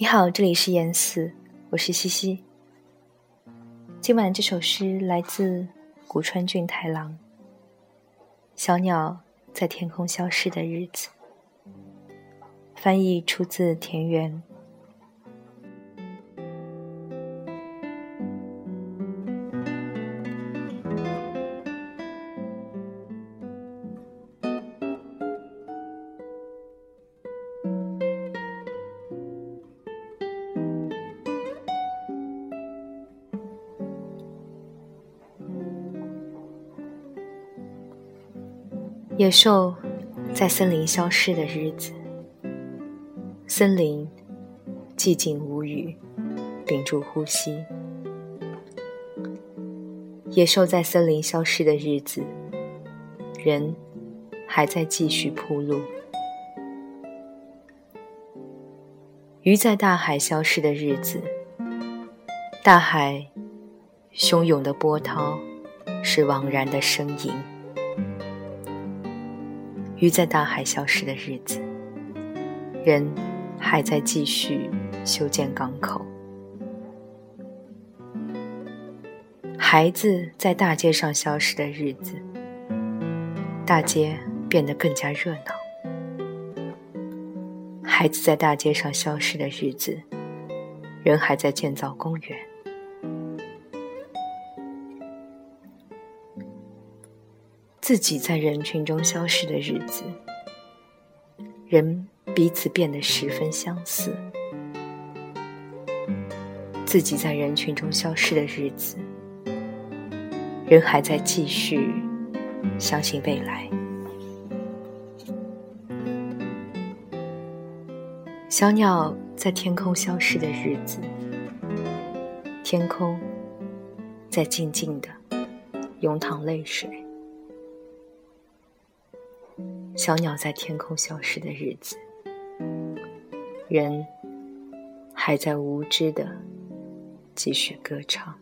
你好，这里是言四，我是西西。今晚这首诗来自古川俊太郎，《小鸟在天空消失的日子》，翻译出自田园。野兽在森林消失的日子，森林寂静无语，屏住呼吸。野兽在森林消失的日子，人还在继续铺路。鱼在大海消失的日子，大海汹涌的波涛是惘然的呻吟。鱼在大海消失的日子，人还在继续修建港口。孩子在大街上消失的日子，大街变得更加热闹。孩子在大街上消失的日子，人还在建造公园。自己在人群中消失的日子，人彼此变得十分相似。自己在人群中消失的日子，人还在继续相信未来。小鸟在天空消失的日子，天空在静静的涌淌泪水。小鸟在天空消失的日子，人还在无知的继续歌唱。